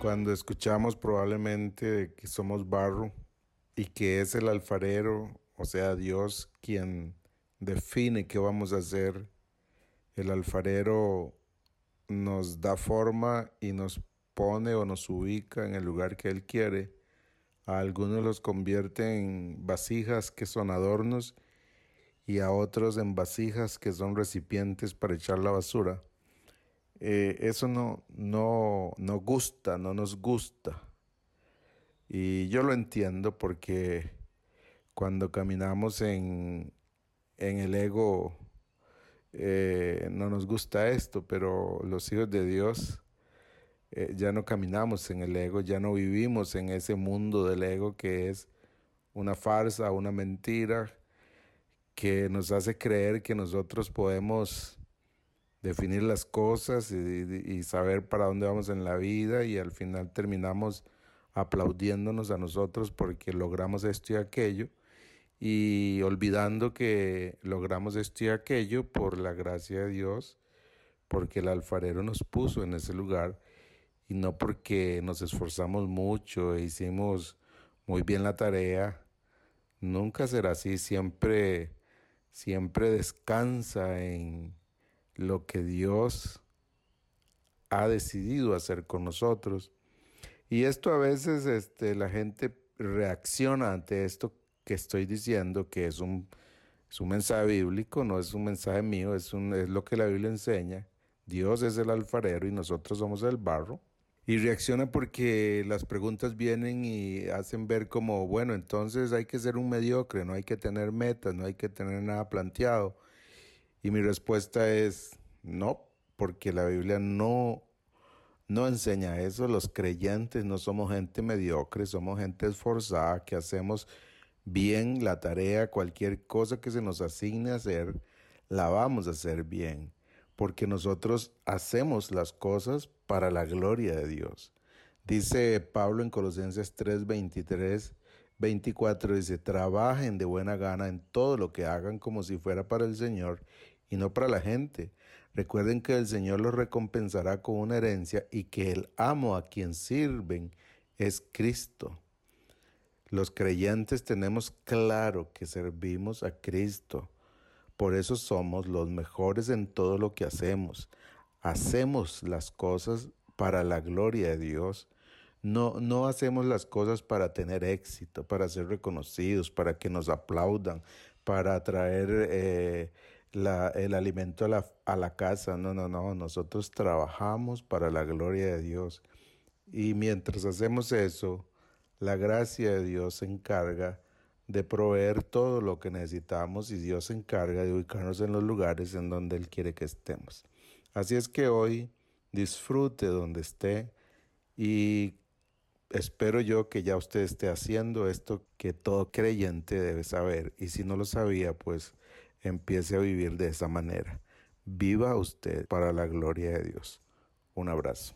cuando escuchamos probablemente que somos barro y que es el alfarero, o sea, Dios quien define qué vamos a hacer, el alfarero nos da forma y nos pone o nos ubica en el lugar que Él quiere. A algunos los convierte en vasijas que son adornos y a otros en vasijas que son recipientes para echar la basura. Eh, eso no, no, no gusta, no nos gusta. Y yo lo entiendo porque cuando caminamos en, en el ego eh, no nos gusta esto, pero los hijos de Dios eh, ya no caminamos en el ego, ya no vivimos en ese mundo del ego que es una farsa, una mentira, que nos hace creer que nosotros podemos definir las cosas y, saber para dónde vamos en la vida y al final terminamos aplaudiéndonos a nosotros porque logramos esto y aquello y olvidando que logramos esto y aquello por la gracia de Dios, porque el alfarero nos puso en ese lugar y no porque nos esforzamos mucho e hicimos muy bien la tarea. Nunca será así, siempre siempre descansa en lo que Dios ha decidido hacer con nosotros. Y esto a veces este, la gente reacciona ante esto que estoy diciendo, que es un, es un mensaje bíblico, no es un mensaje mío, es, un, es lo que la Biblia enseña. Dios es el alfarero y nosotros somos el barro. Y reacciona porque las preguntas vienen y hacen ver como, bueno, entonces hay que ser un mediocre, no hay que tener metas, no hay que tener nada planteado. Y mi respuesta es no, porque la Biblia no, no enseña eso. Los creyentes no somos gente mediocre, somos gente esforzada que hacemos bien la tarea, cualquier cosa que se nos asigne hacer, la vamos a hacer bien, porque nosotros hacemos las cosas para la gloria de Dios. Dice Pablo en Colosenses 3, 23, 24, dice, trabajen de buena gana en todo lo que hagan como si fuera para el Señor y no para la gente. Recuerden que el Señor los recompensará con una herencia y que el amo a quien sirven es Cristo. Los creyentes tenemos claro que servimos a Cristo. Por eso somos los mejores en todo lo que hacemos. Hacemos las cosas para la gloria de Dios. No, no hacemos las cosas para tener éxito, para ser reconocidos, para que nos aplaudan, para traer eh, el alimento a la, a la casa. No, no, no. Nosotros trabajamos para la gloria de Dios. Y mientras hacemos eso, la gracia de Dios se encarga de proveer todo lo que necesitamos y Dios se encarga de ubicarnos en los lugares en donde Él quiere que estemos. Así es que hoy disfrute donde esté y espero yo que ya usted esté haciendo esto que todo creyente debe saber. Y si no lo sabía, pues empiece a vivir de esa manera. Viva usted para la gloria de Dios. Un abrazo.